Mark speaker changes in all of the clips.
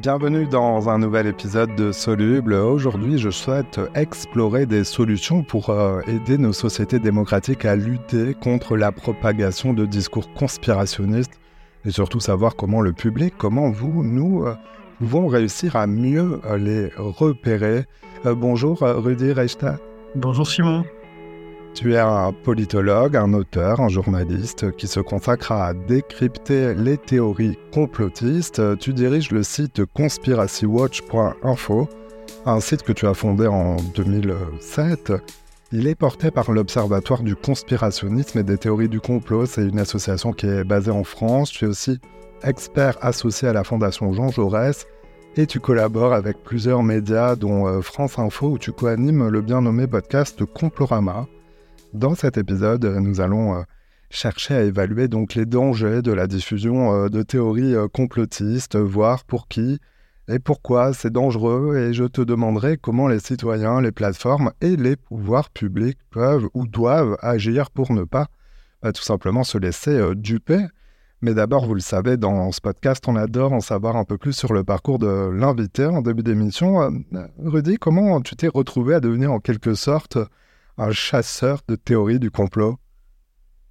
Speaker 1: Bienvenue dans un nouvel épisode de Soluble. Aujourd'hui, je souhaite explorer des solutions pour euh, aider nos sociétés démocratiques à lutter contre la propagation de discours conspirationnistes et surtout savoir comment le public, comment vous, nous, euh, pouvons réussir à mieux euh, les repérer. bonjour Rudy Reichstadt.
Speaker 2: Bonjour Simon.
Speaker 1: Tu es un politologue, un auteur, un journaliste qui se consacre à décrypter les théories complotistes. Tu diriges le site conspiracywatch.info, un site que tu as fondé en 2007. Il est porté par l'Observatoire du conspirationnisme et des théories du complot. C'est une association qui est basée en France. Tu es aussi expert associé à la Fondation Jean Jaurès et tu collabores avec plusieurs médias dont euh, France Info où tu co-animes le bien nommé podcast Complorama. Dans cet épisode, nous allons euh, chercher à évaluer donc les dangers de la diffusion euh, de théories euh, complotistes, voir pour qui et pourquoi c'est dangereux, et je te demanderai comment les citoyens, les plateformes et les pouvoirs publics peuvent ou doivent agir pour ne pas bah, tout simplement se laisser duper. Mais d'abord, vous le savez, dans ce podcast, on adore en savoir un peu plus sur le parcours de l'invité en début d'émission. Rudy, comment tu t'es retrouvé à devenir en quelque sorte un chasseur de théories du complot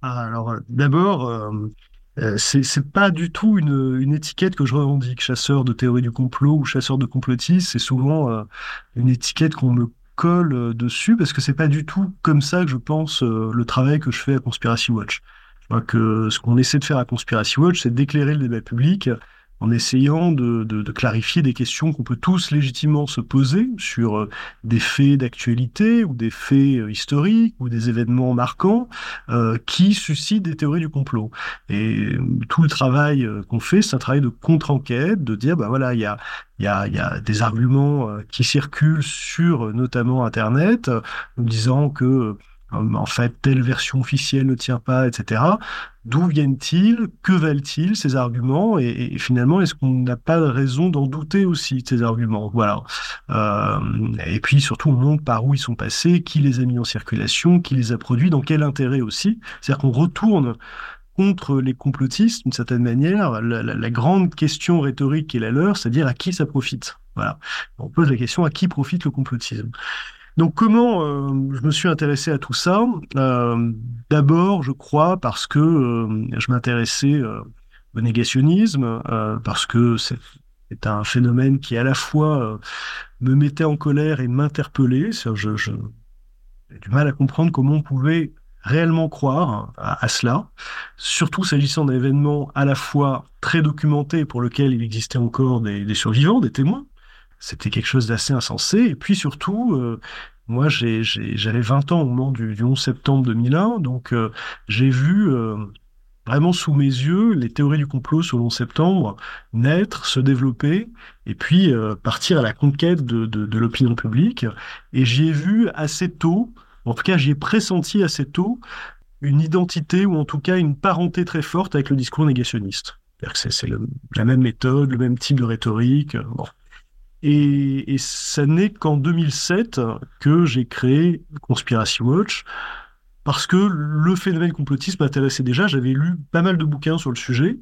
Speaker 2: ah, Alors, euh, d'abord, euh, euh, c'est pas du tout une, étiquette que je revendique, chasseur de théories du complot ou chasseur de complotistes. C'est souvent une étiquette qu'on me colle dessus parce que c'est pas du tout comme ça que je pense le travail que je fais à Conspiracy Watch. Je crois que ce qu'on essaie de faire à Conspiracy Watch, c'est d'éclairer le débat public en essayant de, clarifier des questions qu'on peut tous légitimement se poser sur euh, des faits d'actualité ou des faits euh, historiques ou des événements marquants euh, qui suscitent des théories du complot. Et tout le travail qu'on fait, c'est un travail de contre-enquête, de dire, bah voilà, il y a, y, a, y a des arguments qui circulent sur notamment Internet, nous disant que en fait, telle version officielle ne tient pas, etc. D'où viennent-ils? Que valent-ils ces arguments? Et, finalement, est-ce qu'on n'a pas de raison d'en douter aussi ces arguments? Voilà. Euh, et puis surtout, on montre par où ils sont passés, qui les a mis en circulation, qui les a produits, dans quel intérêt aussi. C'est-à-dire qu'on retourne contre les complotistes, d'une certaine manière, la, la, grande question rhétorique qui est la leur, c'est-à-dire à qui ça profite? Voilà. On pose la question à qui profite le complotisme? Donc comment euh, je me suis intéressé à tout ça? Euh, D'abord, je crois, parce que euh, je m'intéressais au négationnisme, parce que c'est un phénomène qui à la fois me mettait en colère et m'interpellait. Je, je j'ai du mal à comprendre comment on pouvait réellement croire à, cela, surtout s'agissant d'un événement à la fois très documenté pour lequel il existait encore des survivants, des témoins, c'était quelque chose d'assez insensé. Et puis surtout, euh, moi, j'avais 20 ans au moment du, 11 septembre 2001, donc euh, j'ai vu euh, vraiment sous mes yeux les théories du complot sur le 11 septembre naître, se développer, et puis partir à la conquête de, de l'opinion publique. Et j'y ai vu assez tôt, en tout cas j'y ai pressenti assez tôt, une identité ou en tout cas une parenté très forte avec le discours négationniste. C'est la même méthode, le même type de rhétorique. Bon. Et, et ça n'est qu'en 2007 que j'ai créé Conspiracy Watch, parce que le phénomène complotiste m'intéressait déjà. J'avais lu pas mal de bouquins sur le sujet,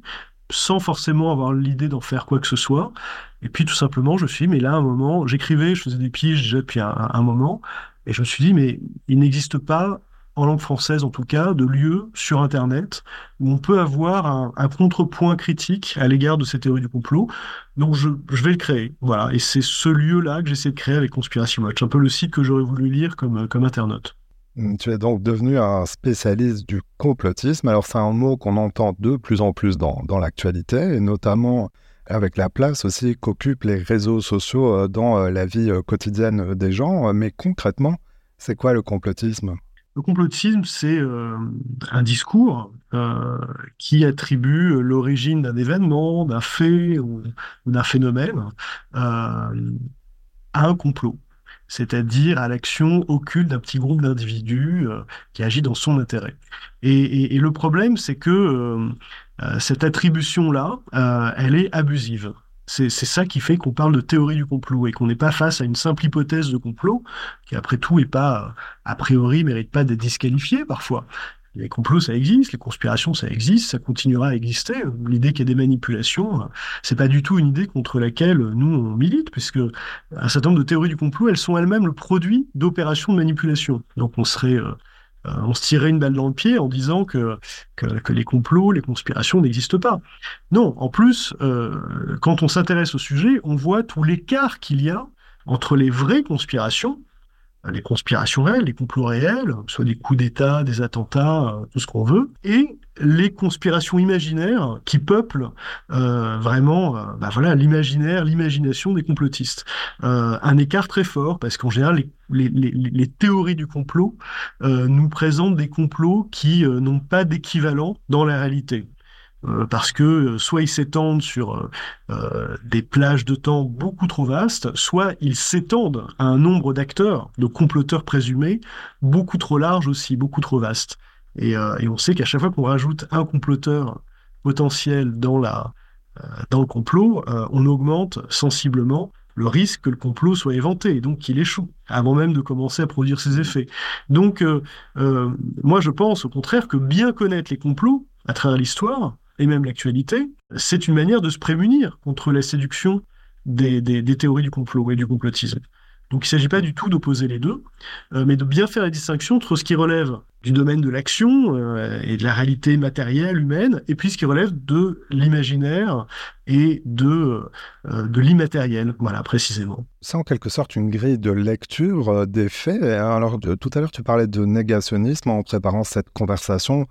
Speaker 2: sans forcément avoir l'idée d'en faire quoi que ce soit. Et puis tout simplement, je me suis dit, mais là, à un moment, j'écrivais, je faisais des piges déjà depuis un moment, et je me suis dit, mais il n'existe pas en langue française en tout cas, de lieux sur Internet où on peut avoir un, contrepoint critique à l'égard de ces théories du complot. Donc je, vais le créer. Voilà. Et c'est ce lieu-là que j'essaie de créer avec Conspiration Watch, un peu le site que j'aurais voulu lire comme, comme internaute.
Speaker 1: Hum, tu es donc devenu un spécialiste du complotisme. Alors c'est un mot qu'on entend de plus en plus dans, dans l'actualité, et notamment avec la place aussi qu'occupent les réseaux sociaux euh, dans euh, la vie euh, quotidienne des gens. Mais concrètement, c'est quoi le complotisme?
Speaker 2: Le complotisme, c'est euh, un discours euh, qui attribue l'origine d'un événement, d'un fait ou, d'un phénomène euh, à un complot, c'est-à-dire à, l'action occulte d'un petit groupe d'individus qui agit dans son intérêt. Et, et le problème, c'est que cette attribution-là, elle est abusive. C'est ça qui fait qu'on parle de théorie du complot et qu'on n'est pas face à une simple hypothèse de complot qui, après tout, est pas, a priori, mérite pas d'être disqualifiée parfois. Les complots, ça existe, les conspirations, ça existe, ça continuera à exister. L'idée qu'il y ait des manipulations, c'est pas du tout une idée contre laquelle nous on milite, puisque un certain nombre de théories du complot, elles sont elles-mêmes le produit d'opérations de manipulation. Donc on serait euh, euh, on se tirerait une balle dans le pied en disant que, que, les complots, les conspirations n'existent pas. Non, en plus, euh, quand on s'intéresse au sujet, on voit tout l'écart qu'il y a entre les vraies conspirations, les conspirations réelles, les complots réels, soit des coups d'État, des attentats, euh, tout ce qu'on veut, et les conspirations imaginaires qui peuplent euh, vraiment euh, bah voilà l'imaginaire, l'imagination des complotistes. un écart très fort parce qu'en général les, les, les, théories du complot nous présentent des complots qui n'ont pas d'équivalent dans la réalité. Euh, parce que euh, soit ils s'étendent sur euh, des plages de temps beaucoup trop vastes, soit ils s'étendent à un nombre d'acteurs, de comploteurs présumés, beaucoup trop large aussi, beaucoup trop vaste. Et, on sait qu'à chaque fois qu'on rajoute un comploteur potentiel dans, la, dans le complot, on augmente sensiblement le risque que le complot soit éventé et donc qu'il échoue avant même de commencer à produire ses effets. Donc, moi, je pense au contraire que bien connaître les complots à travers l'histoire, et même l'actualité, c'est une manière de se prémunir contre la séduction des, théories du complot et du complotisme. Donc il ne s'agit pas du tout d'opposer les deux, euh, mais de bien faire la distinction entre ce qui relève du domaine de l'action euh, et de la réalité matérielle humaine, et puis ce qui relève de l'imaginaire et de, euh, de l'immatériel, voilà, précisément.
Speaker 1: C'est en quelque sorte une grille de lecture des faits. Alors tout à l'heure, tu parlais de négationnisme en préparant cette conversation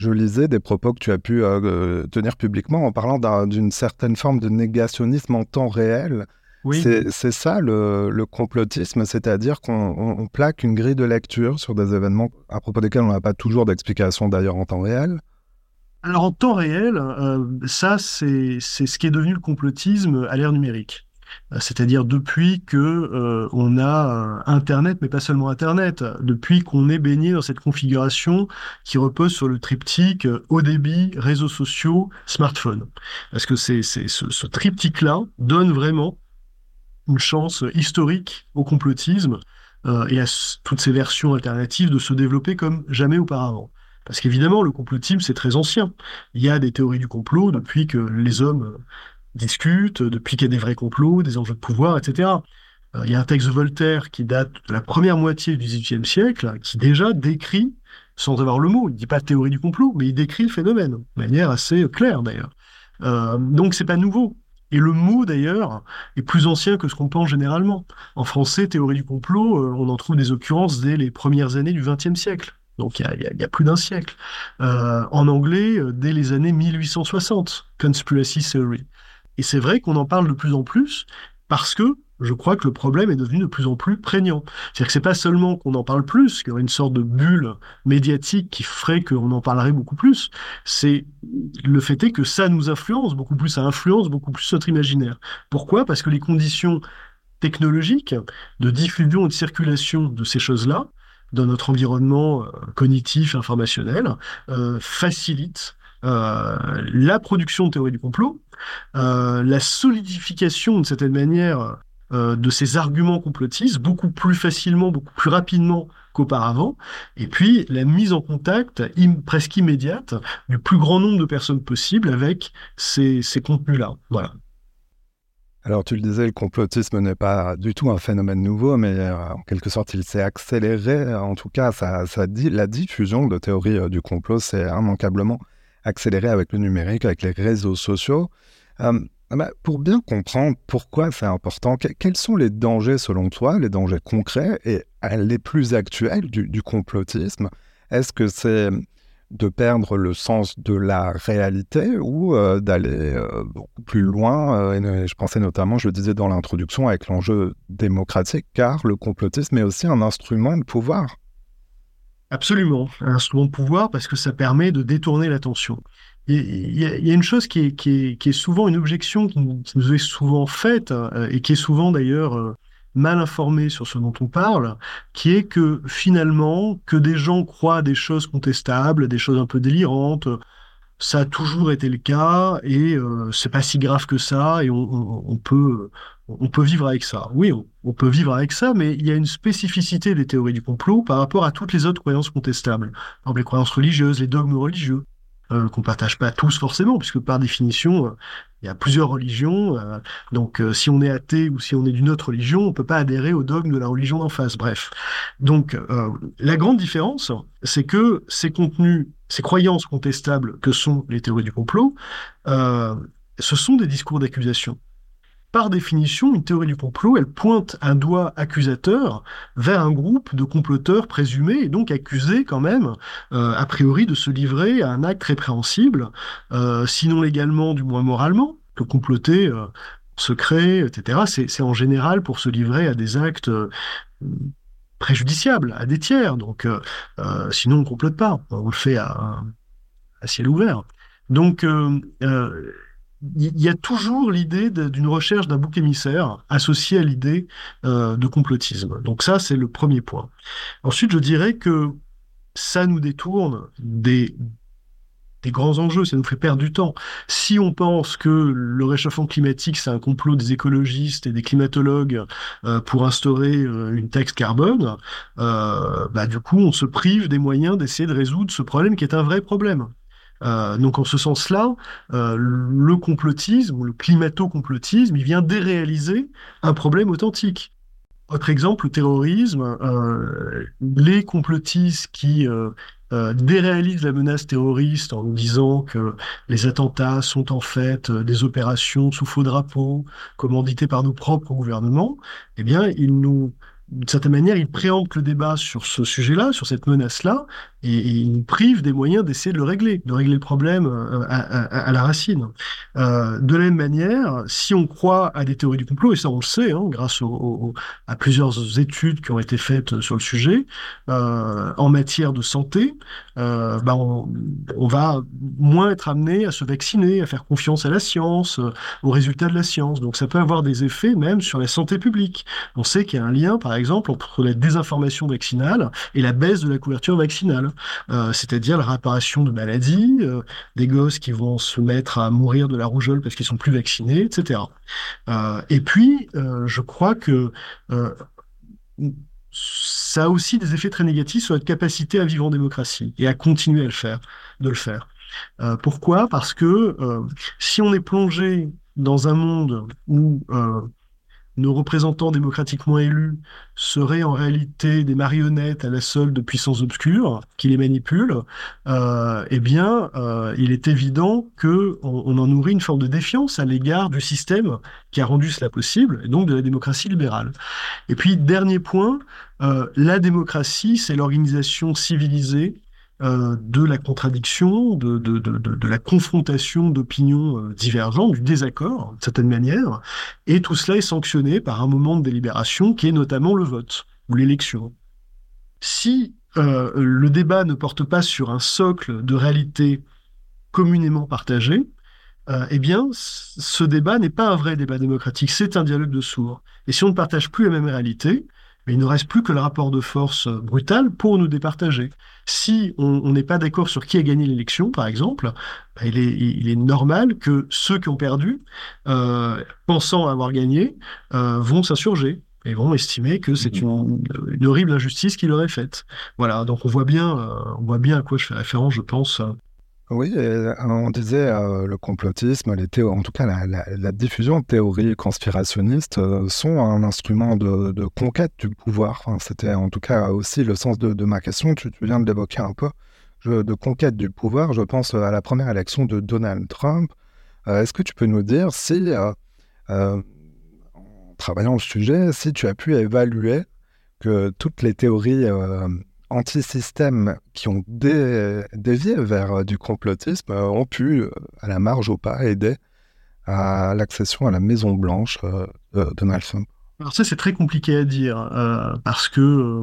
Speaker 1: je lisais des propos que tu as pu euh, euh, tenir publiquement en parlant d'une certaine forme de négationnisme en temps réel. Oui. C'est ça le, complotisme, c'est-à-dire qu'on plaque une grille de lecture sur des événements à propos desquels on n'a pas toujours d'explication d'ailleurs en temps réel.
Speaker 2: Alors en temps réel, euh, ça c'est ce qui est devenu le complotisme à l'ère numérique. Euh, c'est-à-dire depuis que euh, on a euh, Internet, mais pas seulement Internet, depuis qu'on est baigné dans cette configuration qui repose sur le triptyque haut débit, réseaux sociaux, smartphone. Parce que c'est ce, ce triptyque-là donne vraiment une chance historique au complotisme et à toutes ces versions alternatives de se développer comme jamais auparavant. Parce qu'évidemment, le complotisme, c'est très ancien. Il y a des théories du complot depuis que les hommes discutent, y a des vrais complots, des enjeux de pouvoir, etc. Euh, il y a un texte de Voltaire qui date de la première moitié du XVIIIe siècle, qui déjà décrit, sans avoir le mot, il ne dit pas théorie du complot, mais il décrit le phénomène, de manière assez claire d'ailleurs. Euh, donc c'est pas nouveau. Et le mot d'ailleurs est plus ancien que ce qu'on pense généralement. En français, théorie du complot, euh, on en trouve des occurrences dès les premières années du XXe siècle. Donc il y a, plus d'un siècle. Euh, en anglais, dès les années 1860, conspiracy theory. Et c'est vrai qu'on en parle de plus en plus parce que je crois que le problème est devenu de plus en plus prégnant. C'est-à-dire que c'est pas seulement qu'on en parle plus, qu'il y aurait une sorte de bulle médiatique qui ferait qu'on en parlerait beaucoup plus, c'est le fait est que ça nous influence beaucoup plus, ça influence beaucoup plus notre imaginaire. Pourquoi? Parce que les conditions technologiques de diffusion et de circulation de ces choses-là dans notre environnement euh, cognitif, informationnel, euh, facilitent la production de théories du complot, euh, la solidification de certaine manière euh, de ces arguments complotistes beaucoup plus facilement, beaucoup plus rapidement qu'auparavant, et puis la mise en contact presque immédiate du plus grand nombre de personnes possible avec ces, contenus-là. Voilà.
Speaker 1: Alors tu le disais, le complotisme n'est pas du tout un phénomène nouveau, mais en quelque sorte il s'est accéléré. En tout cas, ça, ça dit, la diffusion de théories du complot s'est immanquablement accéléré avec le numérique, avec les réseaux sociaux. Euh, bah, pour bien comprendre pourquoi c'est important, quels sont les dangers selon toi, les dangers concrets et euh, les plus actuels du, complotisme? Est-ce que c'est de perdre le sens de la réalité ou euh, d'aller beaucoup plus loin. je pensais notamment, je le disais dans l'introduction, avec l'enjeu démocratique, car le complotisme est aussi un instrument de pouvoir.
Speaker 2: Absolument, un instrument de pouvoir parce que ça permet de détourner l'attention. Il y, a une chose qui est, souvent une objection qui nous est souvent faite euh, et qui est souvent d'ailleurs euh, mal informée sur ce dont on parle, qui est que finalement, que des gens croient des choses contestables, des choses un peu délirantes, ça a toujours été le cas et euh, c'est pas si grave que ça et on, peut on peut vivre avec ça. Oui, on, peut vivre avec ça, mais il y a une spécificité des théories du complot par rapport à toutes les autres croyances contestables. Par exemple, les croyances religieuses, les dogmes religieux, euh, qu'on partage pas tous forcément, puisque par définition, euh, il y a plusieurs religions. Euh, donc, si on est athée ou si on est d'une autre religion, on peut pas adhérer au dogme de la religion d'en face. Bref. Donc, la grande différence, c'est que ces contenus, ces croyances contestables que sont les théories du complot, ce sont des discours d'accusation par définition, une théorie du complot, elle pointe un doigt accusateur vers un groupe de comploteurs présumés et donc accusés quand même, euh, a priori, de se livrer à un acte répréhensible, euh, sinon légalement, du moins moralement, que comploter euh, secret, etc. C'est en général pour se livrer à des actes euh, préjudiciables, à des tiers. Donc, sinon, on ne complote pas. On le fait à, à ciel ouvert. Donc, il y a toujours l'idée d'une recherche d'un bouc émissaire associé à l'idée euh, de complotisme. Donc ça, c'est le premier point. Ensuite, je dirais que ça nous détourne des, des grands enjeux, ça nous fait perdre du temps. Si on pense que le réchauffement climatique, c'est un complot des écologistes et des climatologues euh, pour instaurer euh, une taxe carbone, bah, du coup, on se prive des moyens d'essayer de résoudre ce problème qui est un vrai problème. Euh, donc en ce sens-là, euh, le complotisme le climato-complotisme, il vient déréaliser un problème authentique. Autre exemple, le terrorisme, euh, les complotistes qui déréalisent la menace terroriste en nous disant que les attentats sont en fait des opérations sous faux drapeau, commanditées par nos propres gouvernements, eh bien, nous d'une certaine manière, ils préemptent le débat sur ce sujet-là, sur cette menace-là, et, il nous prive des moyens d'essayer de le régler, de régler le problème euh, à, la racine. Euh, de la même manière, si on croit à des théories du complot, et ça on le sait, hein, grâce à plusieurs études qui ont été faites sur le sujet, euh, en matière de santé, bah on, va moins être amené à se vacciner, à faire confiance à la science, aux résultats de la science. Donc ça peut avoir des effets même sur la santé publique. On sait qu'il y a un lien, par exemple, entre la désinformation vaccinale et la baisse de la couverture vaccinale. Euh, c'est-à-dire la réapparition de maladies, euh, des gosses qui vont se mettre à mourir de la rougeole parce qu'ils sont plus vaccinés, etc. Euh, et puis, je crois que ça a aussi des effets très négatifs sur notre capacité à vivre en démocratie et à continuer à le faire, de le faire. pourquoi? Parce que si on est plongé dans un monde où nos représentants démocratiquement élus seraient en réalité des marionnettes à la solde de puissances obscures qui les manipulent, euh, eh bien, euh, il est évident que on, en nourrit une forme de défiance à l'égard du système qui a rendu cela possible, et donc de la démocratie libérale. Et puis, dernier point, euh, la démocratie, c'est l'organisation civilisée euh, de la contradiction, de, la confrontation d'opinions euh, divergentes, du désaccord, de certaine manière, et tout cela est sanctionné par un moment de délibération qui est notamment le vote ou l'élection. Si euh, le débat ne porte pas sur un socle de réalité communément partagée, eh bien, ce débat n'est pas un vrai débat démocratique, c'est un dialogue de sourds. Et si on ne partage plus la même réalité, il ne reste plus que le rapport de force brutal pour nous départager. Si on n'est pas d'accord sur qui a gagné l'élection, par exemple, bah, il, est, il, est, normal que ceux qui ont perdu, euh, pensant avoir gagné, euh, vont s'insurger et vont estimer que c'est mhm. une, une, horrible injustice qu'il aurait faite. Voilà, donc on voit bien, euh, on voit bien à quoi je fais référence, je pense,
Speaker 1: oui, euh, on disait euh, le complotisme, les en tout cas la, diffusion de théories conspirationnistes euh, sont un instrument de, conquête du pouvoir. C'était en tout cas aussi le sens de, ma question, tu, viens de l'évoquer un peu, de conquête du pouvoir. Je pense à la première élection de Donald Trump. Est-ce que tu peux nous dire si, en travaillant le sujet, si tu as pu évaluer que toutes les théories anti-système qui ont dévié vers euh, du complotisme euh, ont pu, euh, à la marge ou pas, aider à l'accession à la Maison Blanche de Donald Trump.
Speaker 2: Alors ça, c'est très compliqué à dire, parce que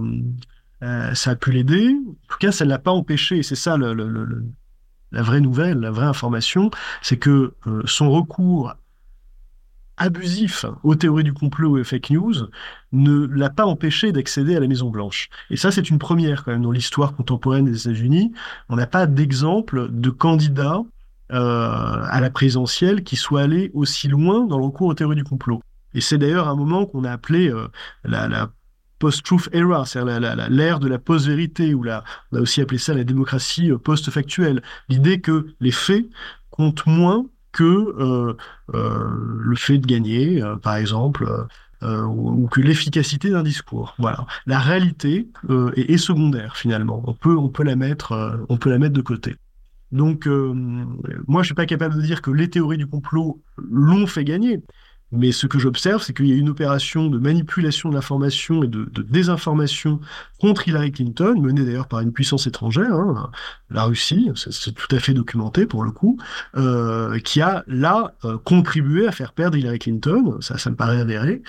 Speaker 2: ça a pu l'aider. En tout cas, ça ne l'a pas empêché. C'est ça la vraie nouvelle, la vraie information, c'est que son recours abusif aux théories du complot et aux fake news ne l'a pas empêché d'accéder à la Maison Blanche. Et ça, c'est une première quand même dans l'histoire contemporaine des États-Unis. On n'a pas d'exemple de candidat à la présidentielle qui soit allé aussi loin dans le recours aux théories du complot. Et c'est d'ailleurs un moment qu'on a appelé la, la post-truth era, c'est-à-dire l'ère de la post-vérité, ou la, on a aussi appelé ça la démocratie post-factuelle. L'idée que les faits comptent moins que euh, euh, le fait de gagner, euh, par exemple, ou, que l'efficacité d'un discours. Voilà, la réalité est, secondaire finalement. On peut, on peut la mettre, on peut la mettre de côté. Donc, moi, je suis pas capable de dire que les théories du complot l'ont fait gagner. Mais ce que j'observe, c'est qu'il y a une opération de manipulation de l'information et de, désinformation contre Hillary Clinton, menée d'ailleurs par une puissance étrangère, hein, la Russie, c'est tout à fait documenté pour le coup, euh, qui a là euh, contribué à faire perdre Hillary Clinton, ça, ça me paraît avéré.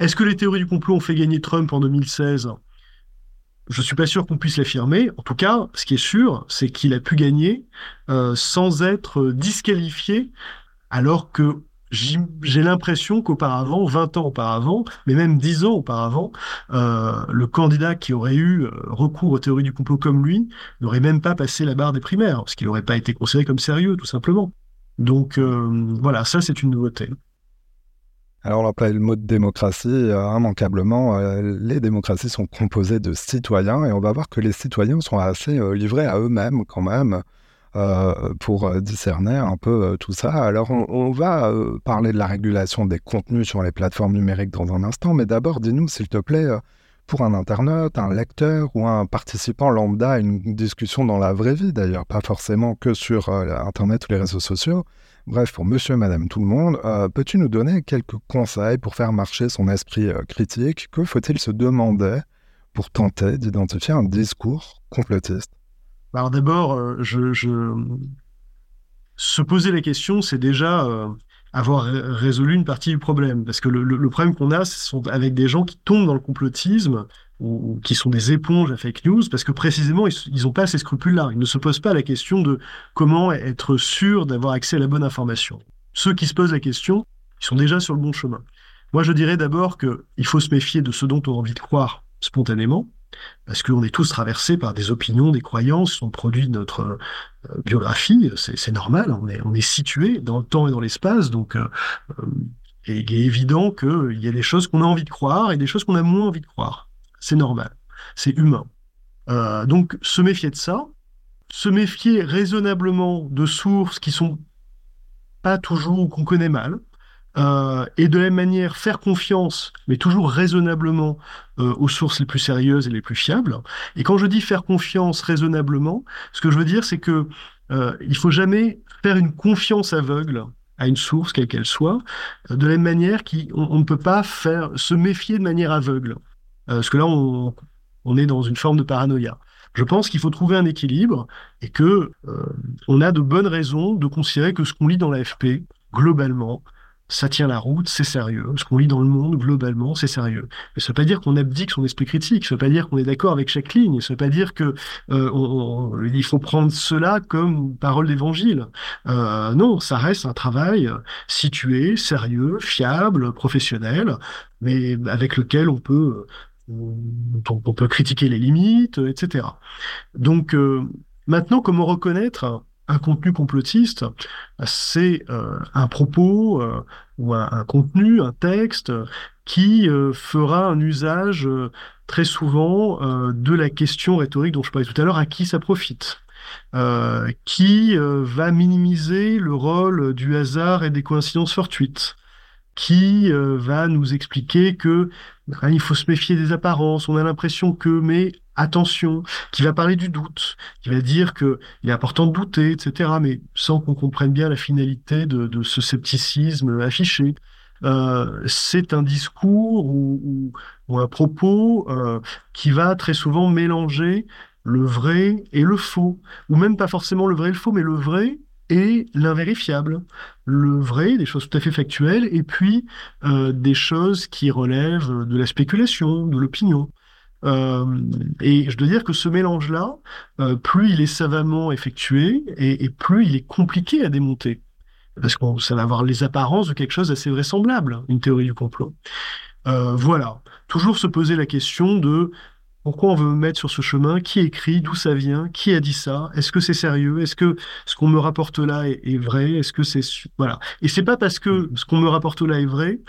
Speaker 2: Est-ce que les théories du complot ont fait gagner Trump en 2016 je suis pas sûr qu'on puisse l'affirmer. En tout cas, ce qui est sûr, c'est qu'il a pu gagner euh, sans être disqualifié, alors que j'ai l'impression qu'auparavant, 20 ans auparavant, mais même 10 ans auparavant, euh, le candidat qui aurait eu euh, recours aux théories du complot comme lui n'aurait même pas passé la barre des primaires, parce qu'il n'aurait pas été considéré comme sérieux, tout simplement. Donc euh, voilà, ça c'est une nouveauté.
Speaker 1: Alors on appelle le mot de démocratie, immanquablement, les démocraties sont composées de citoyens, et on va voir que les citoyens sont assez livrés à eux-mêmes quand même. Euh, pour euh, discerner un peu euh, tout ça. Alors, on, va parler de la régulation des contenus sur les plateformes numériques dans un instant, mais d'abord, dis-nous, s'il te plaît, pour un internaute, un lecteur ou un participant lambda à une discussion dans la vraie vie, d'ailleurs, pas forcément que sur Internet ou les réseaux sociaux, bref, pour monsieur et madame tout le monde, peux-tu nous donner quelques conseils pour faire marcher son esprit critique? Que faut-il se demander pour tenter d'identifier un discours complotiste?
Speaker 2: Alors d'abord, euh, je, se poser la question, c'est déjà euh, avoir résolu une partie du problème. Parce que le, problème qu'on a, ce sont avec des gens qui tombent dans le complotisme ou, qui sont des éponges à fake news, parce que précisément, ils n'ont pas ces scrupules-là. Ils ne se posent pas la question de comment être sûr d'avoir accès à la bonne information. Ceux qui se posent la question, ils sont déjà sur le bon chemin. Moi, je dirais d'abord qu'il faut se méfier de ce dont on a envie de croire spontanément, parce qu'on est tous traversés par des opinions, des croyances, sont produits de notre euh, biographie, c'est normal, on est, on est situé dans le temps et dans l'espace, donc euh, euh, il est évident qu'il y a des choses qu'on a envie de croire et des choses qu'on a moins envie de croire. C'est normal, c'est humain. donc se méfier de ça, se méfier raisonnablement de sources qui sont pas toujours qu'on connaît mal, euh, et de la même manière faire confiance, mais toujours raisonnablement, euh, aux sources les plus sérieuses et les plus fiables. Et quand je dis faire confiance raisonnablement, ce que je veux dire, c'est que euh, il faut jamais faire une confiance aveugle à une source, quelle qu'elle soit, de la même manière qu'on on ne peut pas faire se méfier de manière aveugle. parce que là, on, on est dans une forme de paranoïa. Je pense qu'il faut trouver un équilibre et que on a de bonnes raisons de considérer que ce qu'on lit dans l'AFP, globalement, ça tient la route, c'est sérieux. Ce qu'on lit dans le monde, globalement, c'est sérieux. Mais ça veut pas dire qu'on abdique son esprit critique, ça veut pas dire qu'on est d'accord avec chaque ligne, ça veut pas dire que euh, faut prendre cela comme parole d'évangile. Euh, non, ça reste un travail situé, sérieux, fiable, professionnel, mais avec lequel on peut on, peut critiquer les limites, etc. Donc euh, maintenant, comment reconnaître un contenu complotiste, c'est euh, un propos euh, ou un, contenu, un texte qui euh, fera un usage très souvent de la question rhétorique dont je parlais tout à l'heure, à qui ça profite qui va minimiser le rôle du hasard et des coïncidences fortuites, qui va nous expliquer que il faut se méfier des apparences, on a l'impression que, mais attention, qui va parler du doute, qui va dire que il est important de douter, etc., mais sans qu'on comprenne bien la finalité de, ce scepticisme affiché. Euh, c'est un discours ou, un propos euh, qui va très souvent mélanger le vrai et le faux, ou même pas forcément le vrai et le faux, mais le vrai et l'invérifiable. Le vrai, des choses tout à fait factuelles, et puis euh, des choses qui relèvent de la spéculation, de l'opinion. Euh, et je dois dire que ce mélange-là, euh, plus il est savamment effectué et, plus il est compliqué à démonter. Parce que ça va avoir les apparences de quelque chose d'assez vraisemblable, une théorie du complot. Euh, voilà. Toujours se poser la question de pourquoi on veut me mettre sur ce chemin? Qui écrit? D'où ça vient? Qui a dit ça? Est-ce que c'est sérieux? Est-ce que ce qu'on me rapporte là est, vrai? Est-ce que c'est voilà. Et c'est pas parce que ce qu'on me rapporte là est vrai,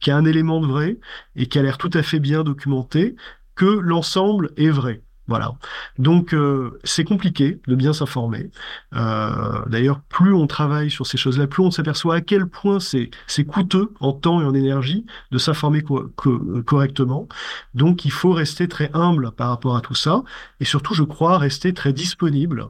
Speaker 2: qu'il y a un élément de vrai et qui a l'air tout à fait bien documenté, que l'ensemble est vrai. Voilà. Donc euh, c'est compliqué de bien s'informer. Euh, d'ailleurs, plus on travaille sur ces choses-là, plus on s'aperçoit à quel point c'est coûteux en temps et en énergie de s'informer correctement. Donc il faut rester très humble par rapport à tout ça, et surtout, je crois, rester très disponible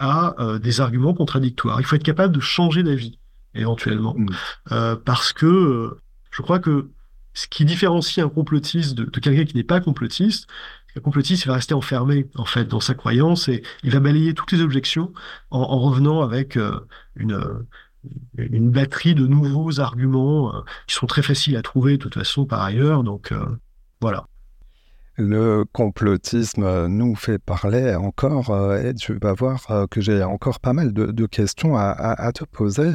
Speaker 2: à euh, des arguments contradictoires. Il faut être capable de changer d'avis éventuellement, mmh. parce que je crois que ce qui différencie un complotiste de quelqu'un qui n'est pas complotiste, le complotiste, va rester enfermé, en fait, dans sa croyance et il va balayer toutes les objections en, revenant avec euh, une, une batterie de nouveaux arguments euh, qui sont très faciles à trouver, de toute façon, par ailleurs. Donc, euh, voilà.
Speaker 1: Le complotisme nous fait parler encore et tu vas voir que j'ai encore pas mal de, questions à, à, te poser.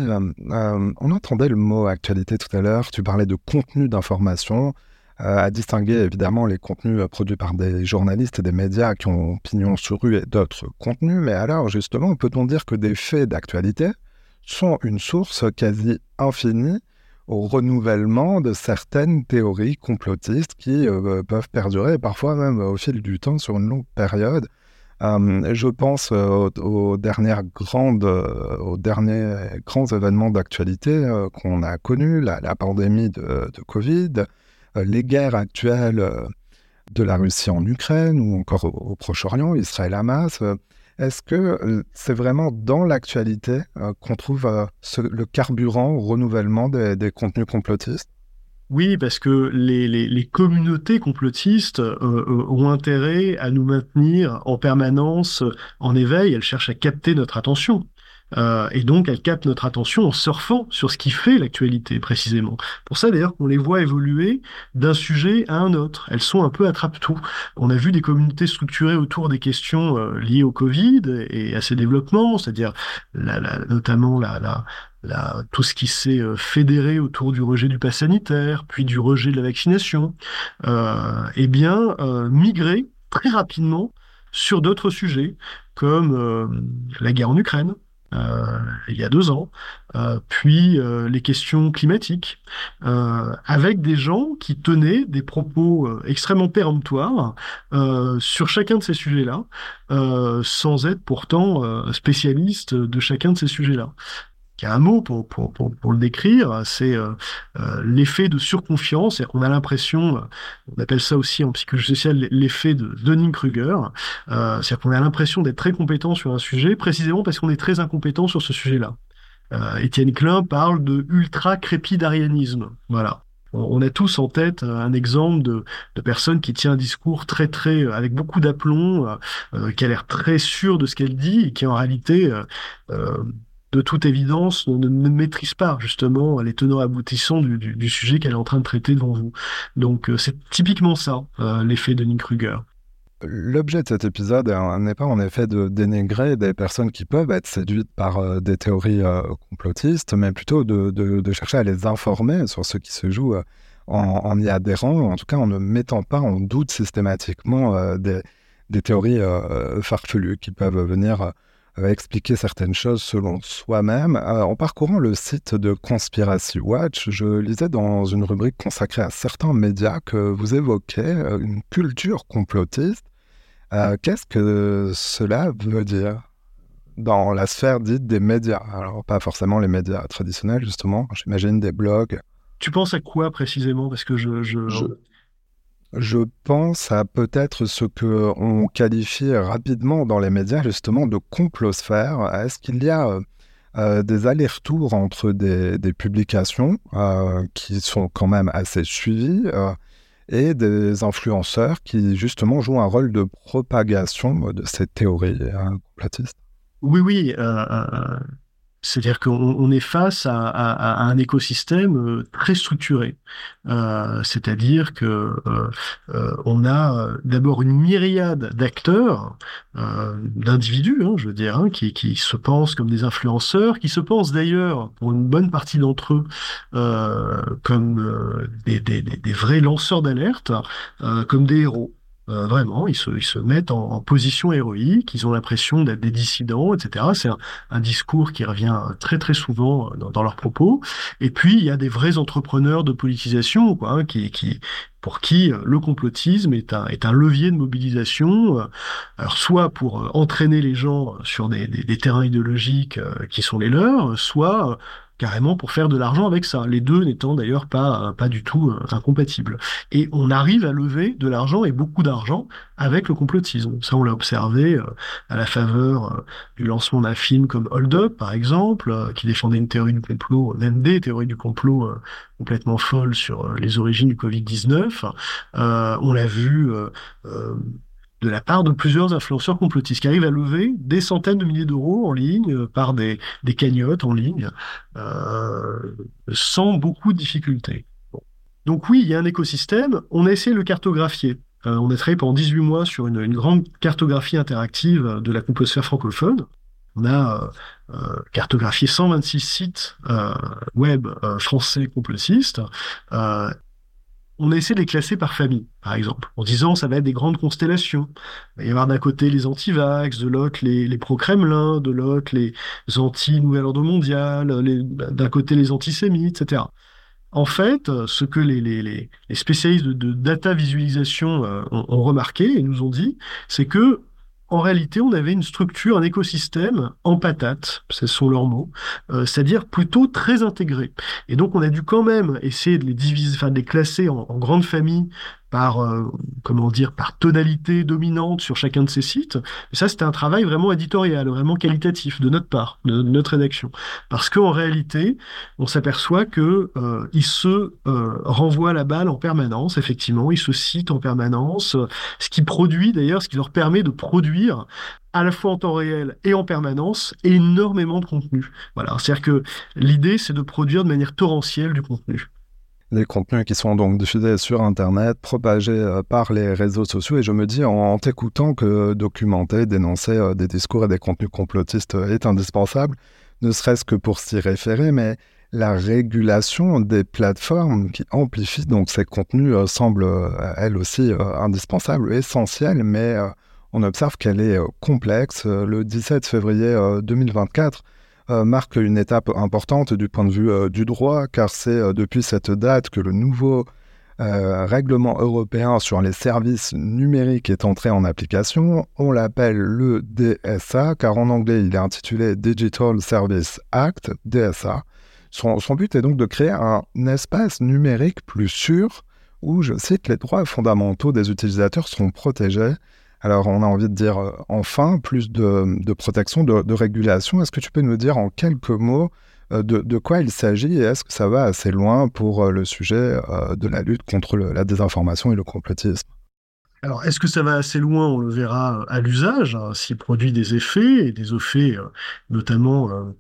Speaker 1: on entendait le mot actualité tout à l'heure, tu parlais de contenu d'information. Euh, à distinguer évidemment les contenus euh, produits par des journalistes et des médias qui ont pignon sur rue et d'autres contenus. Mais alors justement, peut-on dire que des faits d'actualité sont une source quasi infinie au renouvellement de certaines théories complotistes qui euh, peuvent perdurer parfois même au fil du temps sur une longue période? je pense aux, dernières grandes, aux derniers grands événements d'actualité qu'on a connus, la, pandémie de, Covid, les guerres actuelles euh, de la Russie en Ukraine ou encore au, Proche-Orient, Israël-Hamas. Euh, est-ce que c'est vraiment dans l'actualité qu'on trouve le carburant au renouvellement des, contenus complotistes?
Speaker 2: Oui, parce que les, communautés complotistes ont intérêt à nous maintenir en permanence en éveil, elles cherchent à capter notre attention. Euh, et donc, elles captent notre attention en surfant sur ce qui fait l'actualité, précisément. Pour ça, d'ailleurs, qu'on les voit évoluer d'un sujet à un autre. Elles sont un peu attrape-tout. On a vu des communautés structurées autour des questions euh, liées au Covid et à ses développements, c'est-à-dire la, la, notamment la, la, tout ce qui s'est euh, fédéré autour du rejet du pass sanitaire, puis du rejet de la vaccination, euh, eh bien, migrer très rapidement sur d'autres sujets, comme la guerre en Ukraine, euh, il y a deux ans, euh, puis euh, les questions climatiques, avec des gens qui tenaient des propos extrêmement péremptoires sur chacun de ces sujets-là, sans être pourtant spécialistes de chacun de ces sujets-là y a un mot pour, pour, pour, pour le décrire, c'est euh, euh, l'effet de surconfiance. Qu'on a l'impression, euh, on appelle ça aussi en psychologie sociale l'effet de Dunning-Kruger. Euh, c'est-à-dire qu'on a l'impression d'être très compétent sur un sujet, précisément parce qu'on est très incompétent sur ce sujet-là. Euh, Étienne Klein parle de ultra-crépidarianisme. Voilà. On a tous en tête un exemple de, de personne qui tient un discours très très avec beaucoup d'aplomb, euh, qui a l'air très sûr de ce qu'elle dit et qui en réalité euh, de toute évidence, ne, maîtrise pas justement les tenants aboutissants du, sujet qu'elle est en train de traiter devant vous. Donc euh, c'est typiquement ça, euh, l'effet de Nick Kruger.
Speaker 1: L'objet de cet épisode n'est pas en effet de dénigrer des personnes qui peuvent être séduites par euh, des théories complotistes, mais plutôt de, chercher à les informer sur ce qui se joue en, y adhérant, en tout cas en ne mettant pas en doute systématiquement des, théories farfelues qui peuvent venir expliquer certaines choses selon soi-même. Euh, en parcourant le site de Conspiracy Watch, je lisais dans une rubrique consacrée à certains médias que vous évoquez euh, une culture complotiste. Euh, qu'est-ce que cela veut dire dans la sphère dite des médias? Alors, pas forcément les médias traditionnels, justement, j'imagine des blogs.
Speaker 2: Tu penses à quoi précisément? Parce que je... je...
Speaker 1: Je pense à peut-être ce que on qualifie rapidement dans les médias justement de complosphère. Est-ce qu'il y a euh, euh, des allers-retours entre des, publications euh, qui sont quand même assez suivies et des influenceurs qui justement jouent un rôle de propagation de ces théories complotistes?
Speaker 2: Oui, oui. C'est-à-dire qu'on est face à, un écosystème euh, très structuré. Euh, c'est-à-dire que euh, on a d'abord une myriade d'acteurs, d'individus, hein, je veux dire, hein, qui, se pensent comme des influenceurs, qui se pensent d'ailleurs, pour une bonne partie d'entre eux, comme des, vrais lanceurs d'alerte, comme des héros. Vraiment, ils se, ils se mettent en, position héroïque, ils ont l'impression d'être des dissidents, etc. C'est un, discours qui revient très très souvent dans, leurs propos. Et puis il y a des vrais entrepreneurs de politisation, quoi, hein, qui, qui pour qui le complotisme est un, est un levier de mobilisation, alors soit pour entraîner les gens sur des, des, des terrains idéologiques qui sont les leurs, soit carrément pour faire de l'argent avec ça, les deux n'étant d'ailleurs pas, pas du tout euh, incompatibles. Et on arrive à lever de l'argent et beaucoup d'argent avec le complotisme. Ça, on l'a observé euh, à la faveur euh, du lancement d'un film comme Hold Up, par exemple, qui défendait une théorie du complot, même des du complot complètement folles sur les origines du Covid-19. on l'a vu de la part de plusieurs influenceurs complotistes qui arrivent à lever des centaines de milliers d'euros en ligne euh, par des, cagnottes en ligne euh, sans beaucoup de difficultés. Donc oui, il y a un écosystème, on a essayé de le cartographier. Euh, on a travaillé pendant 18 mois sur une, grande cartographie interactive de la composphère francophone. On a euh, cartographié 126 sites web français complotistes on a essayé de les classer par famille, par exemple, en disant ça va être des grandes constellations. Il va y avoir d'un côté les anti-vax, de l'autre les, pro-Kremlin, de l'autre les anti-Nouvel Ordre Mondial, d'un côté les antisémites, etc. En fait, ce que les, spécialistes de, data visualisation euh, ont, remarqué et nous ont dit, c'est que en réalité, on avait une structure, un écosystème en patate, ce sont leurs mots, euh, c'est-à-dire plutôt très intégré. Et donc, on a dû quand même essayer de les diviser, enfin de les classer en, en grandes familles par euh, comment dire par tonalité dominante sur chacun de ces sites. ça, c'était un travail vraiment éditorial, vraiment qualitatif de notre part, de, notre rédaction, parce qu'en réalité, on s'aperçoit que euh, ils se euh, renvoient la balle en permanence. Effectivement, ils se citent en permanence, ce qui produit d'ailleurs, ce qui leur permet de produire à la fois en temps réel et en permanence énormément de contenu. Voilà, c'est-à-dire que l'idée, c'est de produire de manière torrentielle du contenu
Speaker 1: les contenus qui sont donc diffusés sur Internet, propagés euh, par les réseaux sociaux. Et je me dis en, t'écoutant que documenter, dénoncer euh, des discours et des contenus complotistes est indispensable, ne serait-ce que pour s'y référer, mais la régulation des plateformes qui amplifient donc ces contenus euh, semble elle aussi indispensable, essentielle, mais on observe qu'elle est complexe. Le 17 février 2024, euh, marque une étape importante du point de vue euh, du droit, car c'est euh, depuis cette date que le nouveau règlement européen sur les services numériques est entré en application. On l'appelle le DSA, car en anglais il est intitulé Digital Service Act, DSA. Son, son but est donc de créer un espace numérique plus sûr où, je cite, les droits fondamentaux des utilisateurs sont protégés alors, on a envie de dire euh, enfin plus de, protection, de, régulation. Est-ce que tu peux nous dire en quelques mots euh, de, quoi il s'agit et est-ce que ça va assez loin pour euh, le sujet de la lutte contre la désinformation et le complotisme?
Speaker 2: Alors, est-ce que ça va assez loin? On le verra à l'usage, hein, s'il produit des effets, et des effets notamment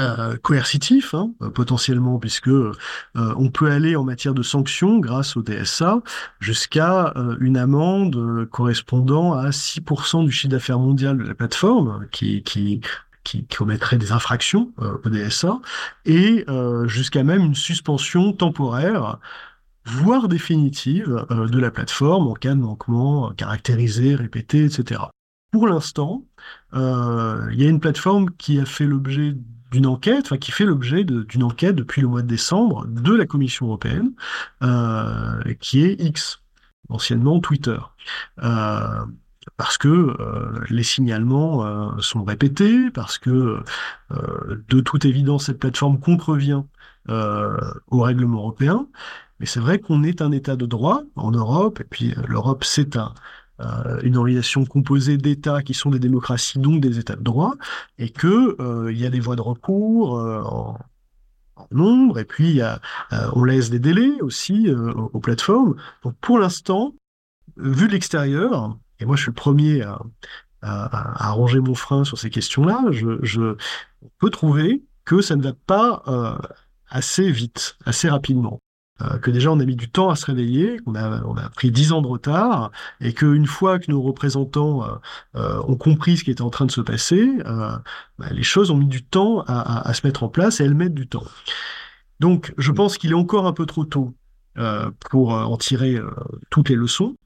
Speaker 2: euh, coercitif hein, euh, potentiellement puisque euh, on peut aller en matière de sanctions grâce au DSA jusqu'à une amende correspondant à 6% du chiffre d'affaires mondial de la plateforme qui, qui qui commettrait des infractions au DSA et jusqu'à même une suspension temporaire voire définitive de la plateforme en cas de manquement caractérisé, répété, etc. Pour l'instant, il y a une plateforme qui a fait l'objet d'une enquête, enfin qui fait l'objet d'une enquête depuis le mois de décembre de la Commission européenne, euh, qui est X, anciennement Twitter. Euh, parce que euh, les signalements sont répétés, parce que de toute évidence cette plateforme contrevient au règlement européen. Mais c'est vrai qu'on est un État de droit en Europe, et puis l'Europe c'est un, euh, une organisation composée d'États qui sont des démocraties, donc des États de droit, et que euh, il y a des voies de recours euh, en, nombre, et puis on laisse des délais aussi aux, plateformes. Donc pour l'instant, vu de l'extérieur, et moi je suis le premier à, à, ranger mon frein sur ces questions-là, je, je peux trouver que ça ne va pas assez vite, assez rapidement. Euh, que déjà on a mis du temps à se réveiller, qu'on a, on a pris dix ans de retard, et qu'une fois que nos représentants euh, euh, ont compris ce qui était en train de se passer, bah, les choses ont mis du temps à, à, se mettre en place et elles mettent du temps. Donc je pense qu'il est encore un peu trop tôt pour en tirer toutes les leçons.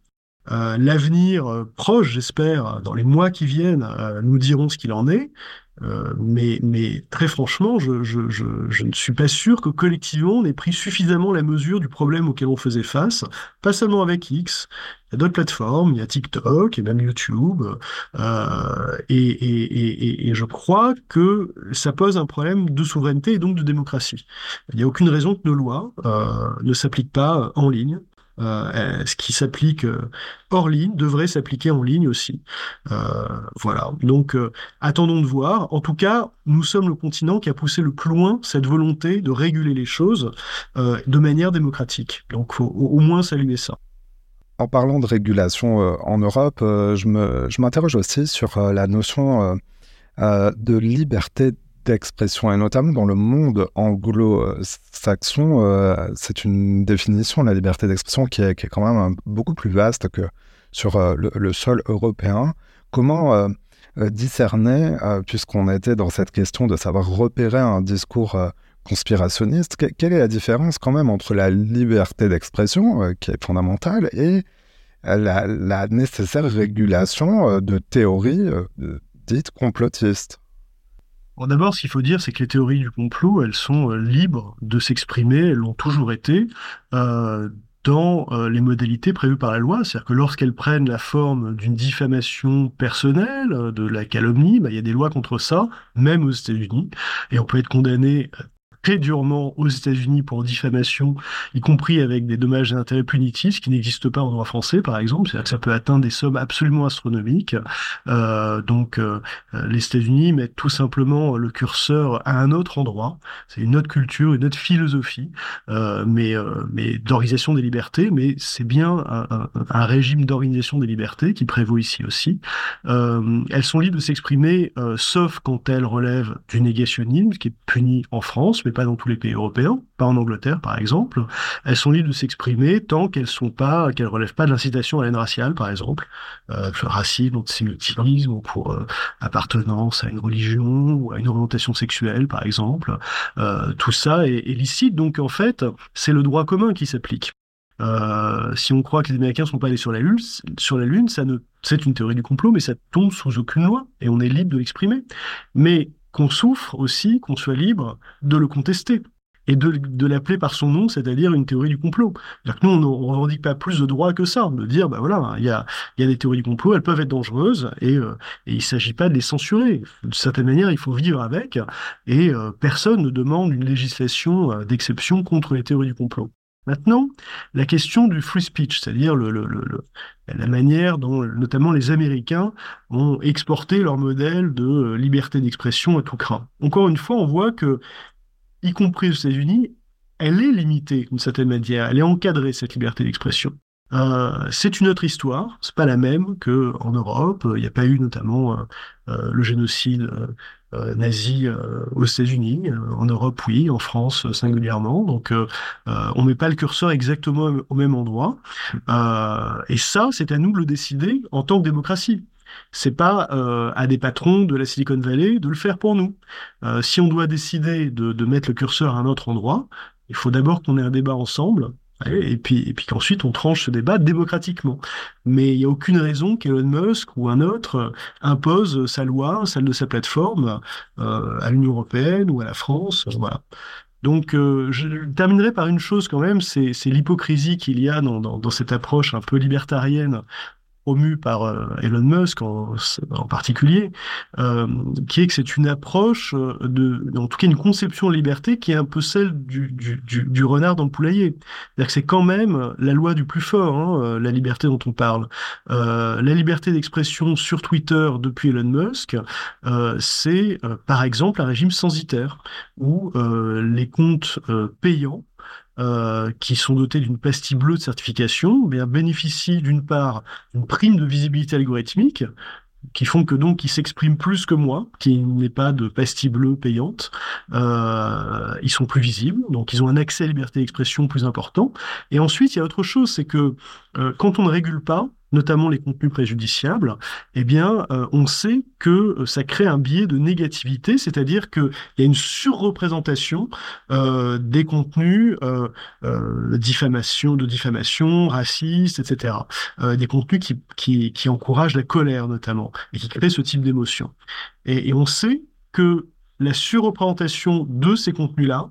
Speaker 2: L'avenir proche, j'espère, dans les mois qui viennent, nous dirons ce qu'il en est. Euh, mais, mais très franchement, je, je, je, je, ne suis pas sûr que collectivement on ait pris suffisamment la mesure du problème auquel on faisait face, pas seulement avec X, il y a d'autres plateformes, il y a TikTok et même YouTube, euh, et, et, et, et, je crois que ça pose un problème de souveraineté et donc de démocratie. Il n'y a aucune raison que nos lois euh, ne s'appliquent pas en ligne, euh, ce qui s'applique euh, hors ligne devrait s'appliquer en ligne aussi. Euh, voilà. Donc, attendons de voir. En tout cas, nous sommes le continent qui a poussé le plus loin cette volonté de réguler les choses de manière démocratique. Donc, faut au, moins saluer ça.
Speaker 1: En parlant de régulation en Europe, je m'interroge aussi sur la notion de liberté d'expression, et notamment dans le monde anglo-saxon, euh, c'est une définition de la liberté d'expression qui est, quand même beaucoup plus vaste que sur euh, le, sol européen. Comment euh, discerner, puisqu'on était dans cette question de savoir repérer un discours conspirationniste, quelle est la différence quand même entre la liberté d'expression, qui est fondamentale, et la nécessaire régulation de théories dites complotistes?
Speaker 2: D'abord, ce qu'il faut dire, c'est que les théories du complot, elles sont euh, libres de s'exprimer, elles l'ont toujours été, euh, dans euh, les modalités prévues par la loi. C'est-à-dire que lorsqu'elles prennent la forme d'une diffamation personnelle, de la calomnie, bah, il y a des lois contre ça, même aux États-Unis, et on peut être condamné très durement aux États-Unis pour diffamation, y compris avec des dommages et intérêts punitifs qui n'existent pas en droit français, par exemple. C'est-à-dire que ça peut atteindre des sommes absolument astronomiques. Euh, donc, euh, les États-Unis mettent tout simplement le curseur à un autre endroit. C'est une autre culture, une autre philosophie, euh, mais, euh, mais d'organisation des libertés. Mais c'est bien un, un, régime d'organisation des libertés qui prévaut ici aussi. Euh, elles sont libres de s'exprimer, sauf quand elles relèvent du négationnisme, qui est puni en France pas dans tous les pays européens, pas en Angleterre par exemple. Elles sont libres de s'exprimer tant qu'elles sont pas, qu'elles relèvent pas de l'incitation à la haine raciale par exemple, euh, racisme, antisémitisme ou pour euh, appartenance à une religion ou à une orientation sexuelle par exemple. Euh, tout ça est, est licite, donc en fait c'est le droit commun qui s'applique. Euh, si on croit que les Américains sont pas allés sur la Lune, sur la Lune, ça ne, c'est une théorie du complot, mais ça tombe sous aucune loi et on est libre de l'exprimer. Mais qu'on souffre aussi, qu'on soit libre de le contester et de, l'appeler par son nom, c'est-à-dire une théorie du complot. Que nous, on ne revendique pas plus de droits que ça, de dire, bah voilà, il y a, y a des théories du complot, elles peuvent être dangereuses, et, euh, et il ne s'agit pas de les censurer. De certaine manière, il faut vivre avec, et euh, personne ne demande une législation euh, d'exception contre les théories du complot. Maintenant, la question du free speech, c'est-à-dire la manière dont notamment les Américains ont exporté leur modèle de euh, liberté d'expression à tout craint. Encore une fois, on voit que, y compris aux États-Unis, elle est limitée d'une certaine manière, elle est encadrée, cette liberté d'expression. Euh, c'est une autre histoire, c'est pas la même que en Europe. Il n'y a pas eu notamment euh le génocide euh, euh, nazi euh, aux États-Unis, euh, en Europe oui, en France singulièrement. Donc on met pas le curseur exactement au même endroit. et ça, c'est à nous de le décider en tant que démocratie. C'est pas à des patrons de la Silicon Valley de le faire pour nous. si on doit décider de, de mettre le curseur à un autre endroit, il faut d'abord qu'on ait un débat ensemble et puis, et puis qu'ensuite on tranche ce débat démocratiquement. Mais il n'y a aucune raison qu'Elon Musk ou un autre euh, impose sa loi, celle de sa plateforme, euh, à l'Union européenne ou à la France. Euh, voilà. Donc, je terminerai par une chose quand même, c'est l'hypocrisie qu'il y a dans, cette approche un peu libertarienne promu par euh, Elon Musk en, particulier, euh, qui est que c'est une approche euh, de, en tout cas une conception de liberté qui est un peu celle du, renard dans le poulailler. C'est-à-dire que c'est quand même la loi du plus fort, hein, la liberté dont on parle. la liberté d'expression sur Twitter depuis Elon Musk, c'est par exemple un régime censitaire où les comptes payants euh, qui sont dotés d'une pastille bleue de certification, bien bénéficient d'une part d'une prime de visibilité algorithmique qui font que donc ils s'expriment plus que moi, qui n'est pas de pastille bleue payante. Euh, ils sont plus visibles, donc ils ont un accès à la liberté d'expression plus important. Et ensuite, il y a autre chose, c'est que euh, quand on ne régule pas, notamment les contenus préjudiciables, eh bien, euh, on sait que euh, ça crée un biais de négativité, c'est-à-dire qu'il y a une surreprésentation euh, des contenus de diffamation, de diffamation, racistes, etc. des contenus qui, qui, qui, encouragent la colère notamment et qui créent ce type d'émotion. Et, et on sait que la surreprésentation de ces contenus-là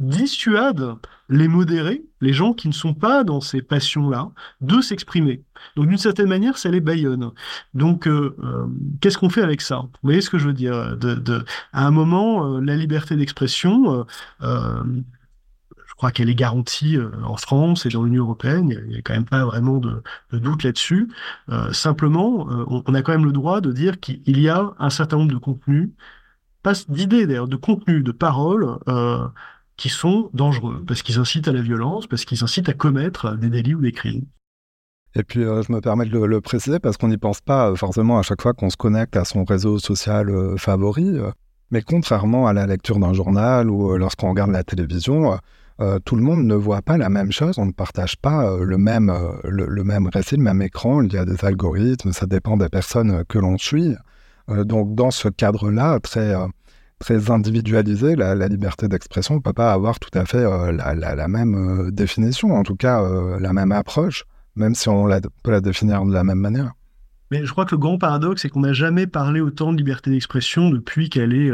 Speaker 2: dissuade les modérés, les gens qui ne sont pas dans ces passions-là, de s'exprimer. Donc d'une certaine manière, ça les baillonne. Donc euh, euh, qu'est-ce qu'on fait avec ça? Vous voyez ce que je veux dire de, À un moment, euh, la liberté d'expression, je crois qu'elle est garantie en France et dans l'Union européenne, il n'y a, quand même pas vraiment de, doute là-dessus. simplement, on, on, a quand même le droit de dire qu'il y a un certain nombre de contenus, pas d'idées d'ailleurs, de contenus, de paroles qui sont dangereux, parce qu'ils incitent à la violence, parce qu'ils incitent à commettre des délits ou des crimes.
Speaker 1: Et puis, euh, je me permets de le, préciser parce qu'on n'y pense pas euh, forcément à chaque fois qu'on se connecte à son réseau social euh, favori. mais contrairement à la lecture d'un journal ou lorsqu'on regarde la télévision, tout le monde ne voit pas la même chose. On ne partage pas le, même, le, même récit, le même écran. Il y a des algorithmes, ça dépend des personnes que l'on suit. donc, dans ce cadre-là, très très individualisé, la, liberté d'expression ne peut pas avoir tout à fait euh, la, même euh, définition, en tout cas euh, la même approche, même si on peut la définir de la même manière.
Speaker 2: Mais je crois que le grand paradoxe, c'est qu'on n'a jamais parlé autant de liberté d'expression depuis qu'elle est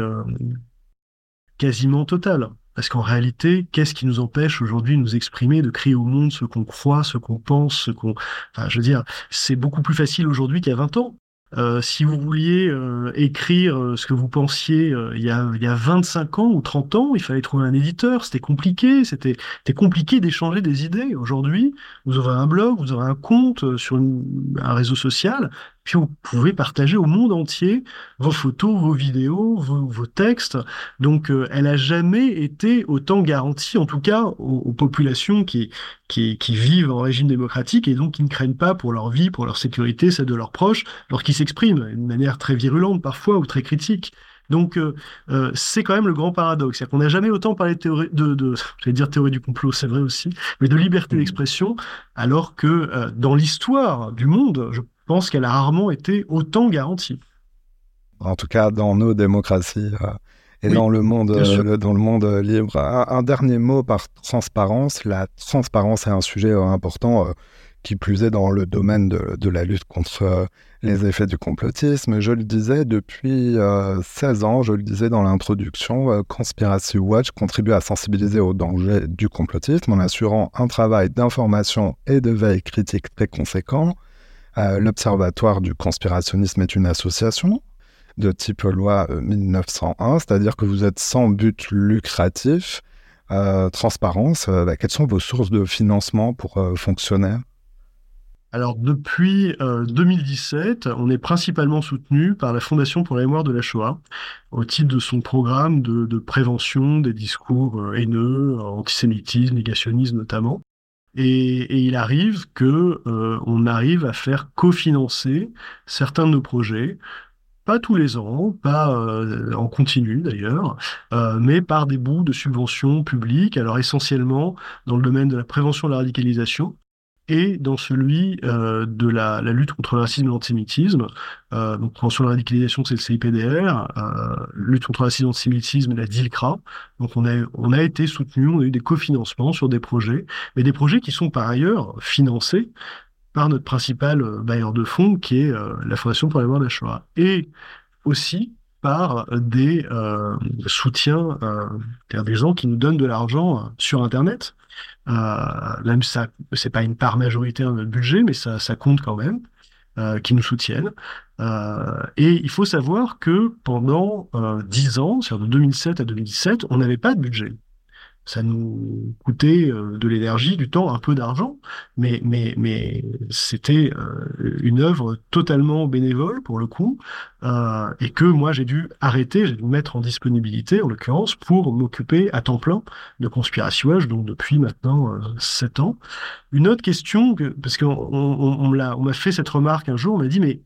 Speaker 2: quasiment totale. Parce qu'en réalité, qu'est-ce qui nous empêche aujourd'hui de nous exprimer, de crier au monde ce qu'on croit, ce qu'on pense, ce qu'on... Enfin, je veux dire, c'est beaucoup plus facile aujourd'hui qu'il y a 20 ans. Euh, si vous vouliez euh, écrire euh, ce que vous pensiez il, y a, il y a 25 ans ou 30 ans, il fallait trouver un éditeur, c'était compliqué, c'était compliqué d'échanger des idées. Aujourd'hui, vous aurez un blog, vous aurez un compte sur un réseau social, puis vous pouvez partager au monde entier vos photos, vos vidéos, vos, textes. Donc, euh, elle a jamais été autant garantie, en tout cas aux, populations qui, qui, qui, vivent en régime démocratique et donc qui ne craignent pas pour leur vie, pour leur sécurité, celle de leurs proches, lorsqu'ils s'expriment d'une manière très virulente parfois ou très critique. Donc euh, euh, c'est quand même le grand paradoxe, c'est qu'on n'a jamais autant parlé de théorie, de, de j'allais dire théorie du complot, c'est vrai aussi, mais de liberté mmh. d'expression, alors que dans l'histoire du monde, je pense qu'elle a rarement été autant garantie.
Speaker 1: En tout cas, dans nos démocraties euh, et dans, le monde, euh, dans le monde libre. Un, dernier mot par transparence. La transparence est un sujet euh, important qui plus est dans le domaine de, la lutte contre les effets du complotisme. Je le disais depuis 16 ans, je le disais dans l'introduction, Conspiracy Watch contribue à sensibiliser aux dangers du complotisme en assurant un travail d'information et de veille critique très conséquent. Euh, L'Observatoire du conspirationnisme est une association de type loi 1901, euh, c'est-à-dire que vous êtes sans but lucratif. Euh, transparence, bah, quelles sont vos sources de financement pour fonctionner
Speaker 2: alors depuis 2017, on est principalement soutenu par la Fondation pour la mémoire de la Shoah au titre de son programme de prévention des discours haineux, antisémitisme, négationnisme notamment. Et, il arrive que euh, on arrive à faire cofinancer certains de nos projets, pas tous les ans, pas euh, en continu d'ailleurs, euh, mais par des bouts de subventions publiques, alors essentiellement dans le domaine de la prévention de la radicalisation, et dans celui euh, de la, la, lutte contre le racisme et l'antisémitisme. Euh, donc, de la radicalisation, c'est le CIPDR. Euh, lutte contre le racisme et l'antisémitisme, la DILCRA. Donc, on a, on a été soutenu, on a eu des cofinancements sur des projets, mais des projets qui sont par ailleurs financés par notre principal euh, bailleur de fonds, qui est euh, la Fondation pour de la Shoah. Et aussi par des euh, soutiens, euh, des gens qui nous donnent de l'argent sur Internet. Euh, même ça, c'est pas une part majoritaire de notre budget, mais ça, ça compte quand même, euh, qui nous soutiennent. Euh, et il faut savoir que pendant dix ans, c'est-à-dire de 2007 à 2017, on n'avait pas de budget ça nous coûtait euh, de l'énergie, du temps, un peu d'argent, mais, mais, mais c'était euh, une œuvre totalement bénévole pour le coup, euh, et que moi j'ai dû arrêter, j'ai dû mettre en disponibilité, en l'occurrence, pour m'occuper à temps plein de Conspiration donc depuis maintenant sept ans. Une autre question, que, parce qu'on on, on, on m'a fait cette remarque un jour, on m'a dit, mais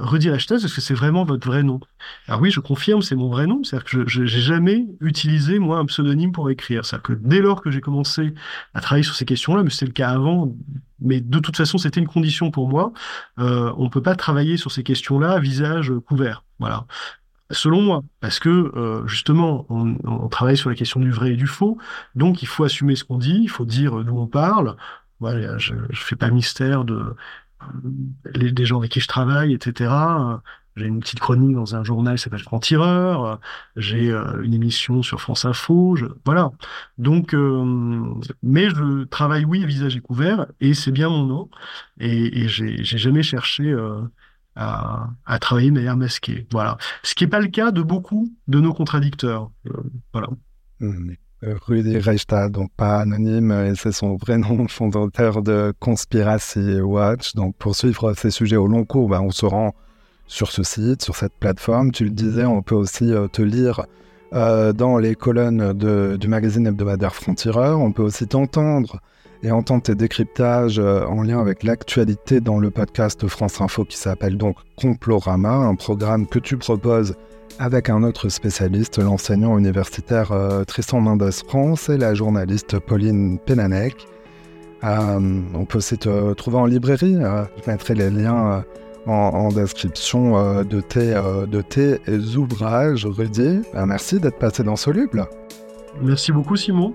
Speaker 2: Rudy Rechtas, est-ce que c'est vraiment votre vrai nom Alors oui, je confirme, c'est mon vrai nom. C'est-à-dire que je n'ai jamais utilisé, moi, un pseudonyme pour écrire. C'est-à-dire que dès lors que j'ai commencé à travailler sur ces questions-là, mais c'était le cas avant, mais de toute façon, c'était une condition pour moi, euh, on ne peut pas travailler sur ces questions-là à visage couvert. Voilà selon moi, parce que euh, justement, on, on, travaille sur la question du vrai et du faux, donc il faut assumer ce qu'on dit, il faut dire d'où on parle. Voilà, je ne fais pas mystère de les, gens avec qui je travaille, etc. J'ai une petite chronique dans un journal qui s'appelle Franc-Tireur. J'ai euh, une émission sur France Info. Voilà. Donc, euh, mais je travaille, oui, à visage découvert, et c'est bien mon nom. Et, j'ai jamais cherché euh, à, à, travailler de manière masquée. Voilà. Ce qui n'est pas le cas de beaucoup de nos contradicteurs. voilà.
Speaker 1: Mmh. Rudy Reichstad, donc pas anonyme, et c'est son vrai nom, fondateur de Conspiracy Watch. Donc pour suivre ces sujets au long cours, ben, on se rend sur ce site, sur cette plateforme. Tu le disais, on peut aussi euh, te lire euh, dans les colonnes du magazine hebdomadaire Frontier. On peut aussi t'entendre et entendre tes décryptages euh, en lien avec l'actualité dans le podcast France Info qui s'appelle donc Complorama, un programme que tu proposes avec un autre spécialiste, l'enseignant universitaire euh, Tristan Mendes France et la journaliste Pauline Penanec. Euh, on peut aussi te trouver en librairie. Je mettrai les liens en, description de, tes, de tes ouvrages. Rudy, merci d'être passé dans Soluble.
Speaker 2: Merci beaucoup Simon.